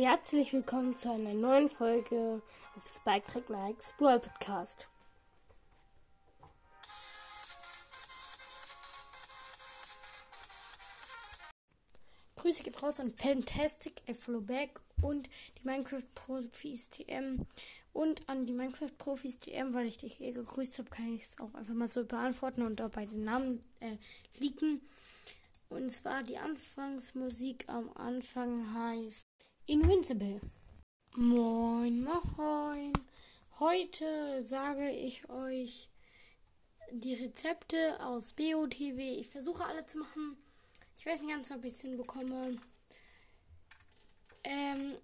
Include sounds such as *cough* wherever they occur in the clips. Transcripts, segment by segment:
Herzlich willkommen zu einer neuen Folge auf Spike Track Nikes Brawl Podcast. Grüße geht raus an Fantastic, Back und die Minecraft Profis TM und an die Minecraft Profis TM, weil ich dich eh gegrüßt habe, kann ich es auch einfach mal so beantworten und dabei den Namen äh, liegen. Und zwar die Anfangsmusik am Anfang heißt Invincible. Moin, moin. Heute sage ich euch die Rezepte aus BOTW. Ich versuche alle zu machen. Ich weiß nicht ganz, ob ich es hinbekomme. Ähm,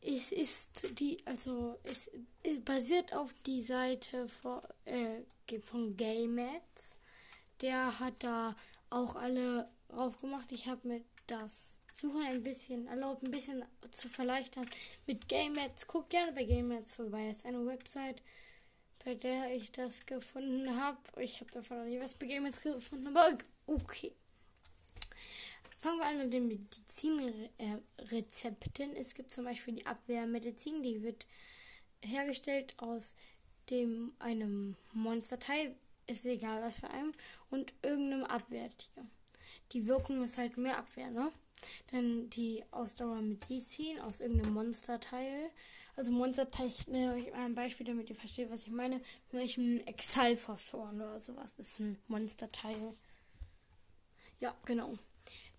es ist die, also es, es basiert auf die Seite von, äh, von GameMats. Der hat da auch alle drauf gemacht. Ich habe mit das Suchen ein bisschen erlaubt, ein bisschen zu verleichtern. Mit GameMats, guckt gerne bei GameMats vorbei. Es ist eine Website, bei der ich das gefunden habe. Ich habe davon noch nie was bei GameMats gefunden, aber okay. Fangen wir an mit den Medizinrezepten. Es gibt zum Beispiel die Abwehrmedizin, die wird hergestellt aus dem einem Monsterteil, ist egal was für einem, und irgendeinem Abwehrtier. Die Wirkung ist halt mehr Abwehr, ne? Dann die Ausdauermedizin aus irgendeinem Monsterteil. Also Monsterteil, ich nenne euch mal ein Beispiel, damit ihr versteht, was ich meine. Zum Beispiel ein Exalfosorn oder sowas ist ein Monsterteil. Ja, genau.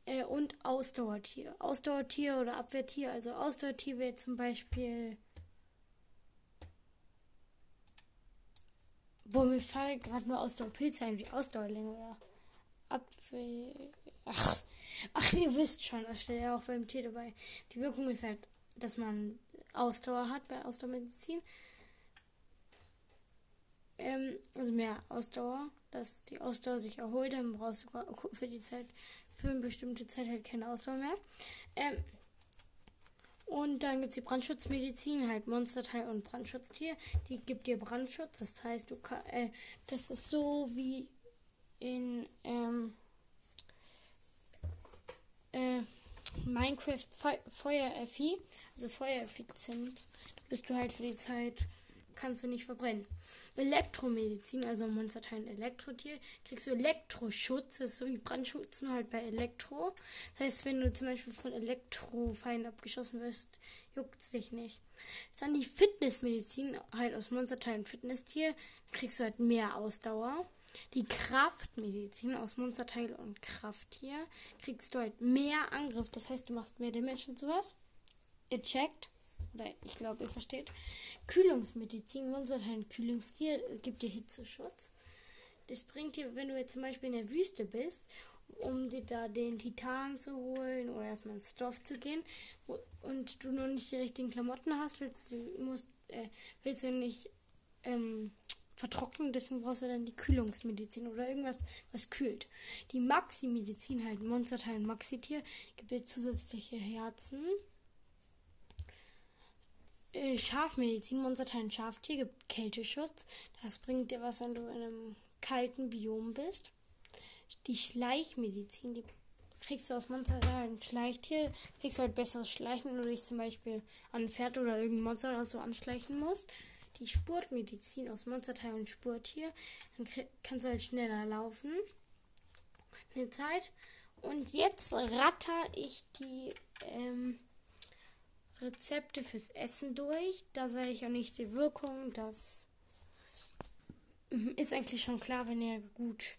Äh, und Ausdauertier. Ausdauertier oder Abwehrtier. Also Ausdauertier wäre zum Beispiel. Wo mir fallen gerade nur Ausdauerpilze ein, wie Ausdauerlinge oder Apfel. Ach, ach, ihr wisst schon, das steht ja auch beim Tee dabei. Die Wirkung ist halt, dass man Ausdauer hat bei Ausdauermedizin. Ähm, also mehr Ausdauer, dass die Ausdauer sich erholt, dann brauchst du für die Zeit, für eine bestimmte Zeit halt keine Ausdauer mehr. Ähm, und dann gibt es die Brandschutzmedizin, halt Monsterteil und Brandschutztier. Die gibt dir Brandschutz, das heißt, du kann, äh, das ist so wie in ähm, äh, Minecraft Fe Feuereffi, also feuereffizient. Bist du halt für die Zeit, kannst du nicht verbrennen. Elektromedizin, also Monsterteil Elektrotier, kriegst du Elektroschutz, das ist so wie Brandschutz, nur halt bei Elektro. Das heißt, wenn du zum Beispiel von Elektrofeinden abgeschossen wirst, juckt es dich nicht. Dann die Fitnessmedizin, halt aus Monsterteilen Fitnesstier, kriegst du halt mehr Ausdauer. Die Kraftmedizin aus Monsterteil und Krafttier kriegst du halt mehr Angriff. Das heißt, du machst mehr Damage und sowas. Ihr checkt. Oder ich glaube, ihr versteht. Kühlungsmedizin, Monsterteil und Kühlungstier gibt dir Hitzeschutz. Das bringt dir, wenn du jetzt zum Beispiel in der Wüste bist, um dir da den Titan zu holen oder erstmal ins Dorf zu gehen und du noch nicht die richtigen Klamotten hast, willst du, musst, äh, willst du nicht ähm, vertrocknen, deswegen brauchst du dann die Kühlungsmedizin oder irgendwas, was kühlt. Die Maxi-Medizin, halt Monsterteil Maxi-Tier, gibt dir zusätzliche Herzen. Äh, Schafmedizin, Monsterteil und Schaftier, gibt Kälteschutz. Das bringt dir was, wenn du in einem kalten Biom bist. Die Schleichmedizin, die kriegst du aus Monsterteil und Schleichtier, kriegst du halt besseres Schleichen, wenn du dich zum Beispiel an ein Pferd oder irgendein Monster oder so anschleichen musst die Spurtmedizin aus Monsterteil und Spurtier. Dann kannst du halt schneller laufen. Eine Zeit. Und jetzt ratter ich die ähm, Rezepte fürs Essen durch. Da sage ich auch nicht die Wirkung. Das mhm, ist eigentlich schon klar, wenn ihr gut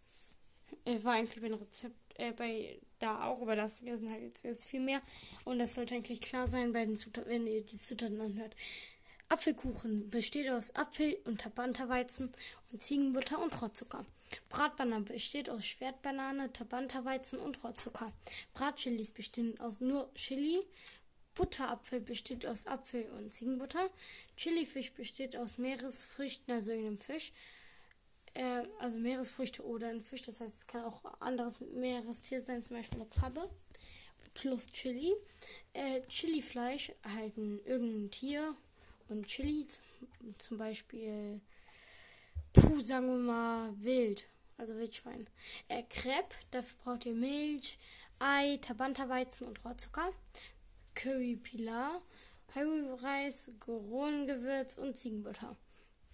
war eigentlich beim Rezept äh, bei da auch, aber das sind halt jetzt, jetzt viel mehr. Und das sollte eigentlich klar sein bei den Zutaten, wenn ihr die Zutaten anhört. Apfelkuchen besteht aus Apfel- und Tabanterweizen und Ziegenbutter und Rohrzucker. Bratbanane besteht aus Schwertbanane, Tabanterweizen und Rohrzucker. Bratchilis bestehen aus nur Chili. Butterapfel besteht aus Apfel und Ziegenbutter. Chilifisch besteht aus Meeresfrüchten, also einem Fisch. Äh, also Meeresfrüchte oder ein Fisch. Das heißt, es kann auch anderes Meerestier sein, zum Beispiel eine Krabbe. Plus Chili. Äh, Chilifleisch erhalten irgendein Tier und Chili, zum Beispiel, puh, sagen wir mal, wild, also Wildschwein. Äh, Crepe, dafür braucht ihr Milch, Ei, Tabanterweizen und Rohrzucker. Curry Pilar, Highway-Reis, Goron-Gewürz und Ziegenbutter.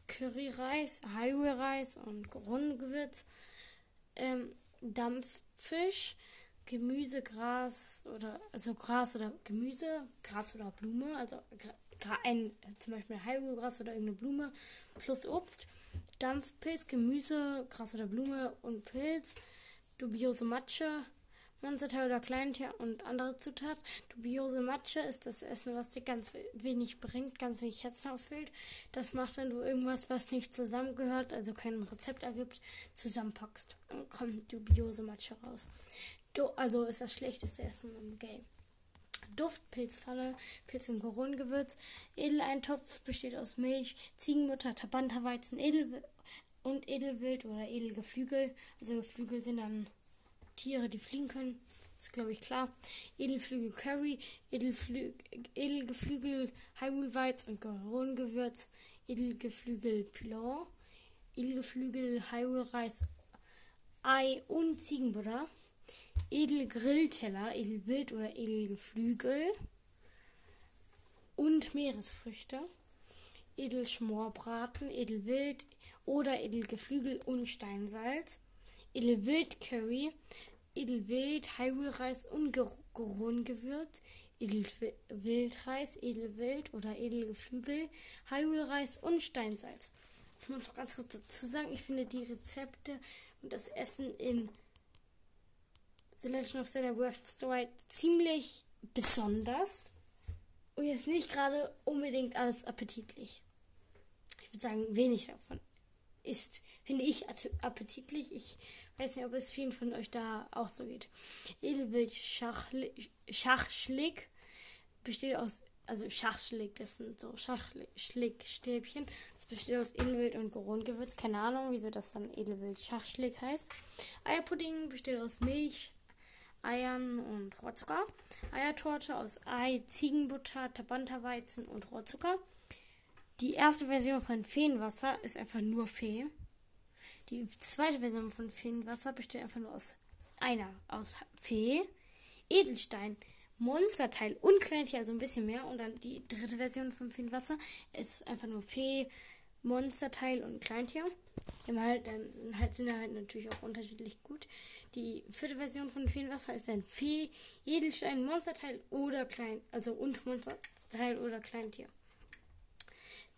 Curry-Reis, Highway-Reis und Goron-Gewürz. Ähm, Dampffisch, Gemüse, Gras oder also Gras oder Gemüse, Gras oder Blume, also ein, zum Beispiel Heilgras oder irgendeine Blume plus Obst. Dampfpilz, Gemüse, Gras oder Blume und Pilz. Dubiose Matsche, Monsterteil oder Kleintier und andere Zutaten. Dubiose Matsche ist das Essen, was dir ganz wenig bringt, ganz wenig Herzen auffüllt. Das macht, wenn du irgendwas, was nicht zusammengehört, also kein Rezept ergibt, zusammenpackst. Dann kommt dubiose Matsche raus. Du, also ist das schlechteste Essen im Game. Duftpilzpfanne, Pilz- und Koronengewürz. Edeleintopf besteht aus Milch, Ziegenmutter, Tabanterweizen, Edel und Edelwild oder Edelgeflügel. Also Geflügel sind dann Tiere, die fliegen können. Ist, glaube ich, klar. Edelflügel Curry, Edelflü Edelgeflügel Highway und Koronengewürz, Edelgeflügel Pilau, Edelgeflügel Highway-Reis, Ei und Ziegenbutter. Edelgrillteller, Edelwild oder Edelgeflügel und Meeresfrüchte, Edelschmorbraten, Edelwild oder Edelgeflügel und Steinsalz, Edelwildcurry, Edelwild, Highway-Reis und Gorongewürz, Edelwildreis, Edelwild oder Edelgeflügel, Highway-Reis und Steinsalz. Ich muss noch ganz kurz dazu sagen, ich finde die Rezepte und das Essen in The Legend of Zelda Breath of the Wild ziemlich besonders und jetzt nicht gerade unbedingt alles appetitlich. Ich würde sagen, wenig davon ist, finde ich, appetitlich. Ich weiß nicht, ob es vielen von euch da auch so geht. Edelwild Schachschlick besteht aus, also Schachschlick, das sind so Schachschlickstäbchen. Das besteht aus Edelwild und Gorongewürz. Keine Ahnung, wieso das dann Edelwild Schachschlick heißt. Eierpudding besteht aus Milch, Eiern und Rohrzucker. Eiertorte aus Ei, Ziegenbutter, Tabanterweizen und Rohrzucker. Die erste Version von Feenwasser ist einfach nur Fee. Die zweite Version von Feenwasser besteht einfach nur aus einer, aus Fee, Edelstein, Monsterteil und Kleintier, also ein bisschen mehr. Und dann die dritte Version von Feenwasser ist einfach nur Fee, Monsterteil und Kleintier. Immer halt, dann halt sind halt natürlich auch unterschiedlich gut. Die vierte Version von Feenwasser ist ein Fee, Edelstein, Monsterteil oder Klein, also und Monsterteil oder Kleintier.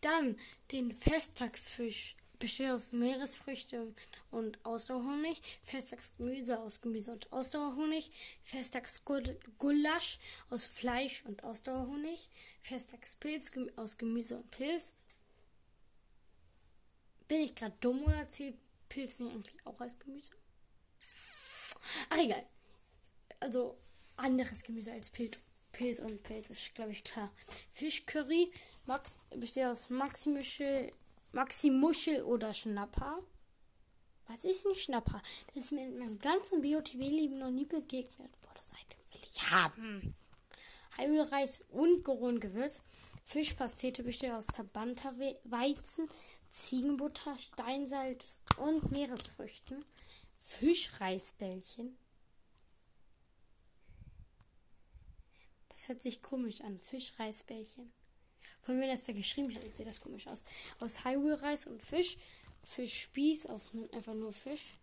Dann den Festtagsfisch besteht aus Meeresfrüchten und Ausdauerhonig, Festtagsgemüse aus Gemüse und Ausdauerhonig, Festtagsgulasch aus Fleisch und Ausdauerhonig, Festtagspilz aus Gemüse und Pilz, bin ich gerade dumm oder zählt Pilz nicht eigentlich auch als Gemüse? Ach, egal. Also, anderes Gemüse als Pilz. Pilz und Pilz ist, glaube ich, klar. Fischcurry Max, besteht aus Maximuschel, Maximuschel oder Schnapper. Was ist ein Schnapper? Das ist mir in meinem ganzen BOTW-Leben noch nie begegnet. Boah, das Item will ich haben. Heilreis und Gorongewürz. Fischpastete besteht aus Tabanta-Weizen, Ziegenbutter, Steinsalz und Meeresfrüchten, Fischreisbällchen. Das hört sich komisch an, Fischreisbällchen. Von wem ist da geschrieben steht, sieht das komisch aus. Aus Highway-Reis und Fisch. Fischspieß aus einfach nur Fisch.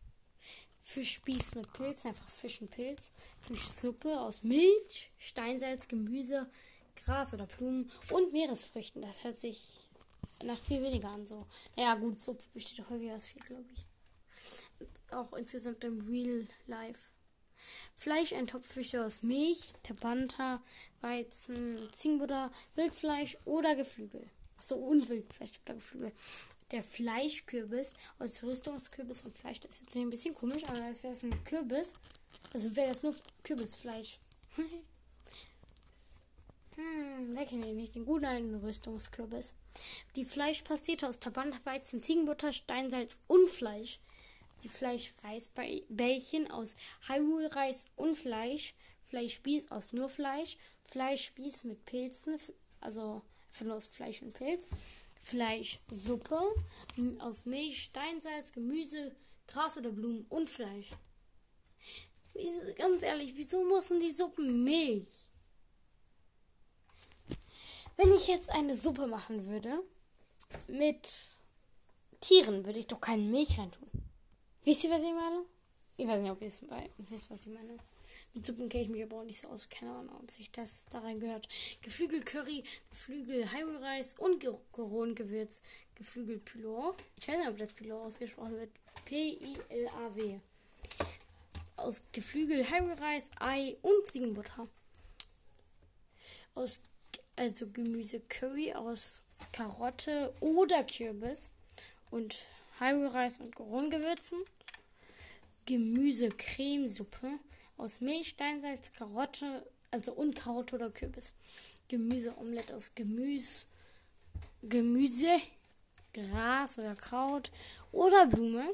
Fischspieß mit Pilz, einfach Fisch und Pilz. Fischsuppe aus Milch, Steinsalz, Gemüse, Gras oder Blumen und Meeresfrüchten. Das hört sich nach viel weniger an. So. Naja, gut, Suppe besteht häufig aus viel, glaube ich. Auch insgesamt im Real Life. Fleisch, ein Topf besteht aus Milch, Tabanta, Weizen, Ziegenbutter, Wildfleisch oder Geflügel. Achso, und Wildfleisch oder Geflügel. Der Fleischkürbis aus Rüstungskürbis und Fleisch. Das ist jetzt ein bisschen komisch, aber das wäre ein Kürbis. Also wäre das nur Kürbisfleisch. *laughs* Hm, wer kennt nämlich den guten alten Rüstungskürbis? Die Fleischpastete aus Tabantweizen, Ziegenbutter, Steinsalz und Fleisch. Die Fleischreisbällchen aus Hyrule-Reis und Fleisch. Fleischspieß aus nur Fleisch. Fleischspieß mit Pilzen, also von aus Fleisch und Pilz. Fleischsuppe aus Milch, Steinsalz, Gemüse, Gras oder Blumen und Fleisch. Ganz ehrlich, wieso müssen die Suppen Milch? Wenn ich jetzt eine Suppe machen würde mit Tieren, würde ich doch keine Milch reintun. Wisst ihr, was ich meine? Ich weiß nicht, ob ihr es wisst, was ich meine. Mit Suppen kenne ich mich aber auch nicht so aus. Keine Ahnung, ob sich das da rein gehört. Geflügel Curry, Geflügel Highway-Reis und Goron-Gewürz. Geflügel Pilor. Ich weiß nicht, ob das Pilor ausgesprochen wird. P-I-L-A-W. Aus Geflügel Highway-Reis, Ei und Ziegenbutter. Aus, also Gemüse Curry aus Karotte oder Kürbis und Highway-Reis und Goron-Gewürzen. Gemüse-Cremesuppe aus Milch, Steinsalz, Karotte, also und Karotte oder Kürbis. Gemüseomelette aus Gemüse, Gemüse, Gras oder Kraut oder Blume.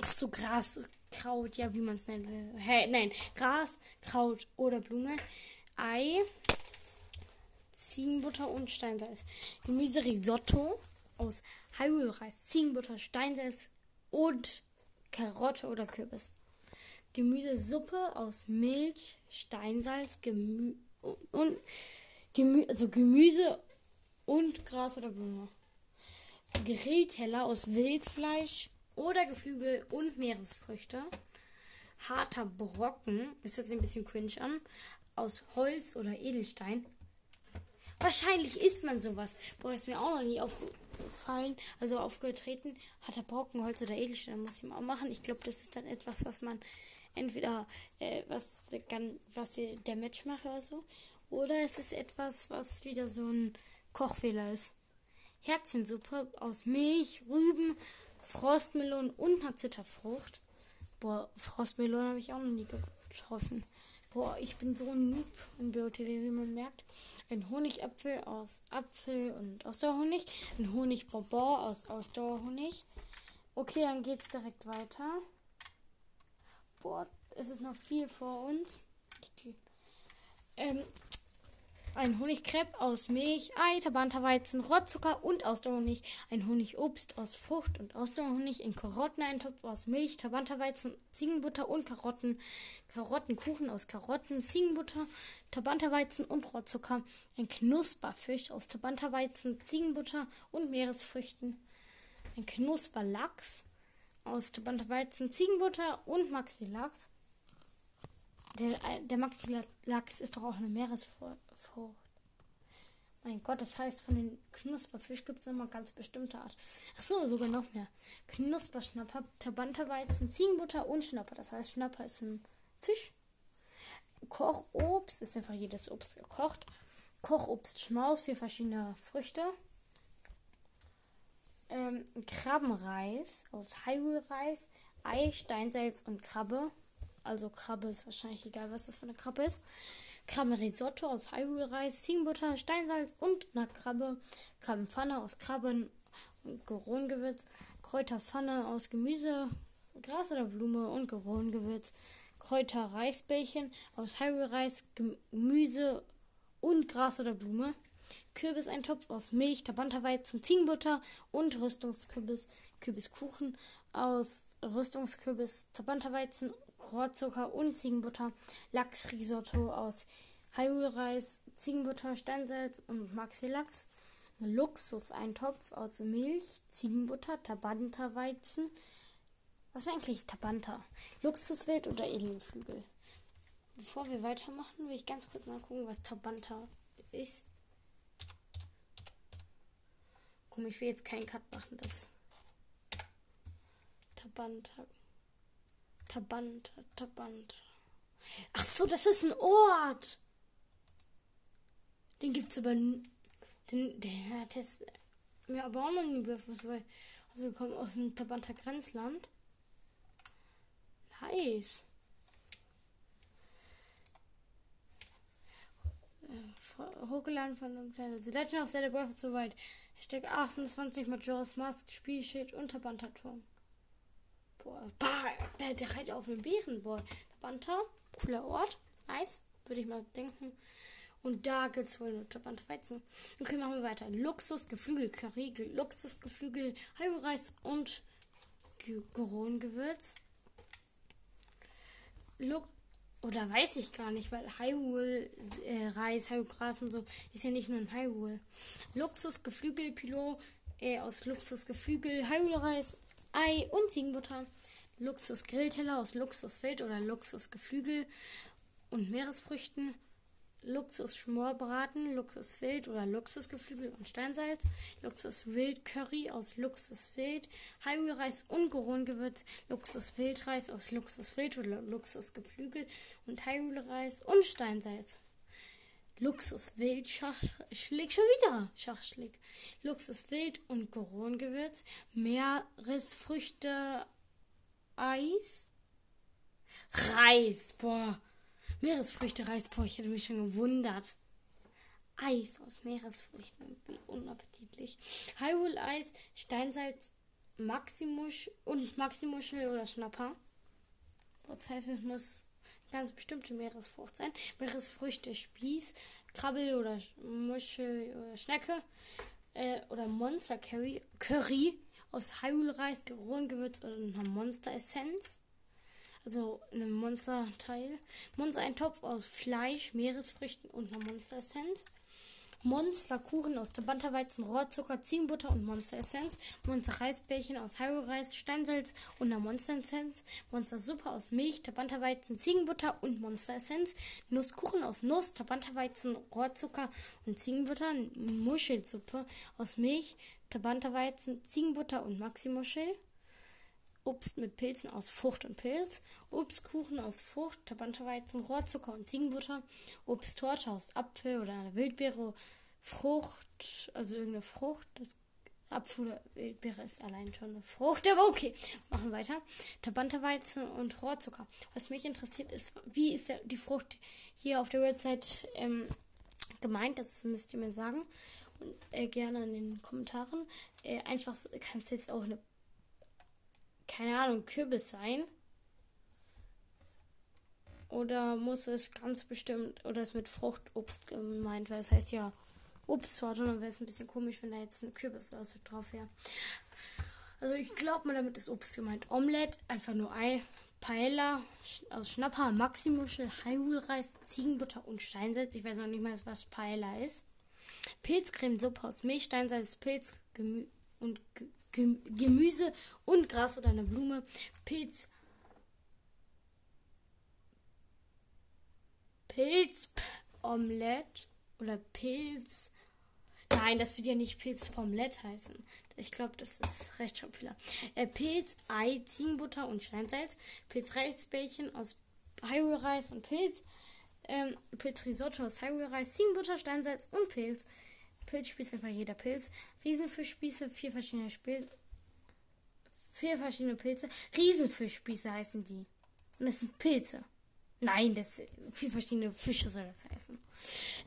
Ist so Gras, Kraut, ja, wie man es nennt. Hey, nein, Gras, Kraut oder Blume. Ei, Ziegenbutter und Steinsalz. Gemüserisotto aus Highway-Reis, Ziegenbutter, Steinsalz und Karotte oder Kürbis. Gemüsesuppe aus Milch, Steinsalz, Gemü und Gemü also Gemüse und Gras oder Blume. Grillteller aus Wildfleisch oder Geflügel und Meeresfrüchte. Harter Brocken, ist jetzt ein bisschen cringe an, aus Holz oder Edelstein. Wahrscheinlich isst man sowas. Boah, ist mir auch noch nie aufgefallen, also aufgetreten. Harter Brocken, Holz oder Edelstein muss ich mal machen. Ich glaube, das ist dann etwas, was man entweder äh, was, was der Match macht oder so, oder es ist etwas, was wieder so ein Kochfehler ist. Herzchensuppe aus Milch, Rüben, Frostmelone und einer Zitterfrucht. Boah, Frostmelone habe ich auch noch nie getroffen. Boah, ich bin so ein Noob in BOTW, wie man merkt. Ein Honigapfel aus Apfel und Ausdauerhonig. Ein Honigbonbon aus Ausdauerhonig. Okay, dann geht's direkt weiter. Boah, es ist noch viel vor uns. Ähm, ein Honigcrepe aus Milch, Ei, Tabanterweizen, Rottzucker und Ausdauerhonig. Ein Honigobst aus Frucht und Ausdauerhonig. Ein Karotteneintopf aus Milch, Tabanterweizen, Ziegenbutter und Karotten. Karottenkuchen aus Karotten, Ziegenbutter, Tabanterweizen und Rottzucker. Ein Knusperfisch aus Tabanterweizen, Ziegenbutter und Meeresfrüchten. Ein Knusperlachs aus Weizen, Ziegenbutter und Maxi-Lachs. Der, der Maxi-Lachs ist doch auch eine Meeresfrucht. Mein Gott, das heißt, von den Knusperfisch gibt es immer ganz bestimmte Art. Achso, sogar noch mehr. Knusperschnapper, Tabanterweizen, Ziegenbutter und Schnapper. Das heißt, Schnapper ist ein Fisch. Kochobst ist einfach jedes Obst gekocht. Kochobst Schmaus, vier verschiedene Früchte ähm, Krabbenreis aus Highway-Reis, Ei, Steinsalz und Krabbe. Also Krabbe ist wahrscheinlich egal, was das für eine Krabbe ist. Krabbenrisotto aus Highway-Reis, Ziegenbutter, Steinsalz und einer Krabbe. Krabbenpfanne aus Krabben und Gerongewürz. Kräuterpfanne aus Gemüse, Gras oder Blume und Gerongewürz. Kräuter-Reisbällchen aus Highway-Reis, Gemüse und Gras oder Blume. Kürbiseintopf aus Milch, Tabanterweizen, Ziegenbutter und Rüstungskürbis, Kürbiskuchen aus Rüstungskürbis, Tabanterweizen, Rohrzucker und Ziegenbutter, Lachsrisotto aus Haiulreis, Ziegenbutter, Steinsalz und Maxi-Lachs, Luxuseintopf aus Milch, Ziegenbutter, Tabanterweizen. Was ist eigentlich Tabanta? Luxuswild oder Edelflügel? Bevor wir weitermachen, will ich ganz kurz mal gucken, was Tabanta ist. Komm, ich will jetzt keinen Cut machen. Das. Tabanta. Tabanta, Tabanta. Ach so, das ist ein Ort. Den gibt's aber. Den, der hat es mir aber auch noch nie bewusst, weil. Also, wir kommen aus dem Tabanta Grenzland. Nice. Äh, hochgeladen von einem kleinen. The Legend of Zelda Breath of the Wild. Hashtag 28 Majora's Mask, Spielschild und Tabantaturm. Boah, der, der reitet auf den Bären, boah. Tabanta, cooler Ort. Nice, würde ich mal denken. Und da gibt es wohl nur Tabanta Weizen. Okay, machen wir weiter. Luxus, Geflügel, Curry, Luxus, Geflügel, Halbreis und Goron-Gewürz. Oder weiß ich gar nicht, weil Hyrule äh, Reis, Gras und so ist ja nicht nur ein Hyrule. Luxus Geflügelpilot äh, aus Luxus Geflügel, Hyrule Reis, Ei und Ziegenbutter. Luxus Grillteller aus Luxus Feld oder Luxus Geflügel und Meeresfrüchten. Luxus Schmorbraten, Luxus Wild oder Luxusgeflügel und Steinsalz, Luxus Wild Curry aus Luxus Wild, Highway Reis und Gorongewürz, Luxus Wildreis aus Luxus Wild oder Luxus Geflügel und Highway Reis und Steinsalz. Luxus Wild Schachschlick, schon wieder Schachschlick. Luxus Wild und Gorongewürz, Meeresfrüchte, Eis, Reis, boah. Meeresfrüchte, Reis, boah, ich hätte mich schon gewundert. Eis aus Meeresfrüchten, wie unappetitlich. Hyrule Eis, Steinsalz, Maximusch und Maximuschel oder Schnapper. Das heißt, es muss ganz bestimmte Meeresfrucht sein. Meeresfrüchte, Spieß, Krabbel oder Muschel oder Schnecke. Äh, oder Monster Curry, Curry aus Hyrule Reis, Gewürz oder einer Monster Essenz also einem Monsterteil. Monster ein Topf aus Fleisch, Meeresfrüchten und einer Monsteressenz. Monsterkuchen aus Tabanterweizen, Rohrzucker, Ziegenbutter und Monsteressenz. Monster Reisbällchen aus Hyrule-Reis, Steinsalz und einer Monsteressenz. Monster Suppe aus Milch, Tabanterweizen, Ziegenbutter und Monsteressenz. Nusskuchen aus Nuss, Tabanterweizen, Rohrzucker und Ziegenbutter. Muschelsuppe aus Milch, Tabanterweizen, Ziegenbutter und Maximuschel. Obst mit Pilzen aus Frucht und Pilz, Obstkuchen aus Frucht, Tabanterweizen, Rohrzucker und Ziegenbutter, Obsttorte aus Apfel oder einer Wildbeere, Frucht, also irgendeine Frucht, das Apfel oder Wildbeere ist allein schon eine Frucht, *laughs* aber okay, machen weiter. Tabanterweizen und Rohrzucker. Was mich interessiert ist, wie ist die Frucht hier auf der Website ähm, gemeint, das müsst ihr mir sagen. Und, äh, gerne in den Kommentaren. Äh, einfach kannst du jetzt auch eine keine Ahnung, Kürbis sein? Oder muss es ganz bestimmt, oder ist mit Fruchtobst gemeint, weil es heißt ja Obstsorte, dann wäre es ein bisschen komisch, wenn da jetzt eine Kürbissoße drauf wäre. Also ich glaube mal, damit ist Obst gemeint. Omelette, einfach nur Ei, Paella aus Schnapper, Maximuschel, Hyrule-Reis, Ziegenbutter und Steinsalz. Ich weiß noch nicht mal, was Paella ist. Pilzcremesuppe aus Milch, Steinsalz, Pilz Gemü und Ge Gemüse und Gras oder eine Blume, Pilz, Pilzomelett oder Pilz. Nein, das wird ja nicht Pilzomelett heißen. Ich glaube, das ist Rechtschreibfehler. Äh, Pilz, Ei, Ziegenbutter und Steinsalz. Pilzreisbällchen aus Highway-Reis und Pilz. Ähm, Pilzrisotto aus Highway-Reis, Ziegenbutter, Steinsalz und Pilz. Pilzspieße für jeder Pilz. Riesenfischspieße, vier verschiedene Spieße. Vier verschiedene Pilze. Riesenfischspieße heißen die. Und das sind Pilze. Nein, das vier verschiedene Fische soll das heißen.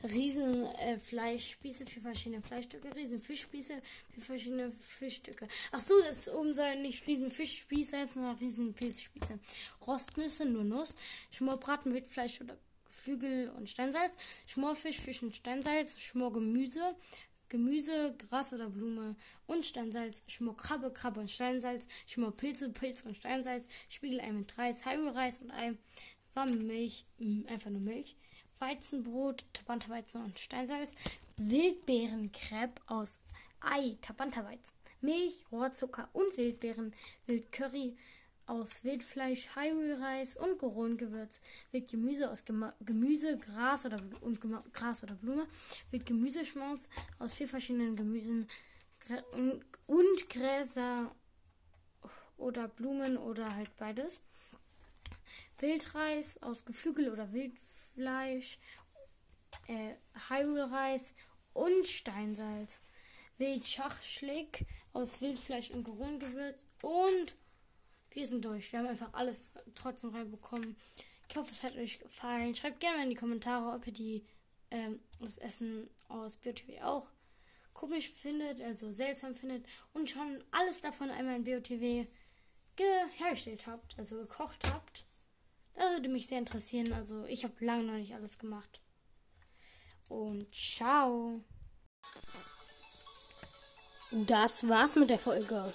Riesenfleischspieße, äh, vier verschiedene Fleischstücke, Riesenfischspieße, vier verschiedene Fischstücke. Ach so, das oben soll nicht Riesenfischspieße heißen, sondern Riesenpilzspieße. Rostnüsse, nur Nuss, Schmorbraten, Wildfleisch oder Geflügel und Steinsalz, Schmorfisch, Fisch und Steinsalz, Schmorgemüse, Gemüse, Gras oder Blume und Steinsalz, Schmorkrabbe, Krabbe und Steinsalz, Schmorpilze, Pilz und Steinsalz, Spiegelei mit Reis, Reis und Ei, warme Milch, einfach nur Milch, Weizenbrot, Tabanterweizen und Steinsalz, Wildbeerencrepe aus Ei, Tabanterweizen, Milch, Rohrzucker und Wildbeeren, Wildcurry, aus Wildfleisch, Highway-Reis und Goron-Gewürz. Wildgemüse aus Gema Gemüse, Gras oder, und Gema Gras oder Blume. Wildgemüseschmaus aus vier verschiedenen Gemüsen und, Gräser oder Blumen oder halt beides. Wildreis aus Geflügel oder Wildfleisch. Äh, Highway-Reis und Steinsalz. Wildschachschlick aus Wildfleisch und Goron-Gewürz und wir sind durch. Wir haben einfach alles trotzdem reinbekommen. Ich hoffe, es hat euch gefallen. Schreibt gerne in die Kommentare, ob ihr die, ähm, das Essen aus BioTV auch komisch findet, also seltsam findet und schon alles davon einmal in BioTV hergestellt habt, also gekocht habt. Das würde mich sehr interessieren. Also ich habe lange noch nicht alles gemacht. Und ciao. Das war's mit der Folge.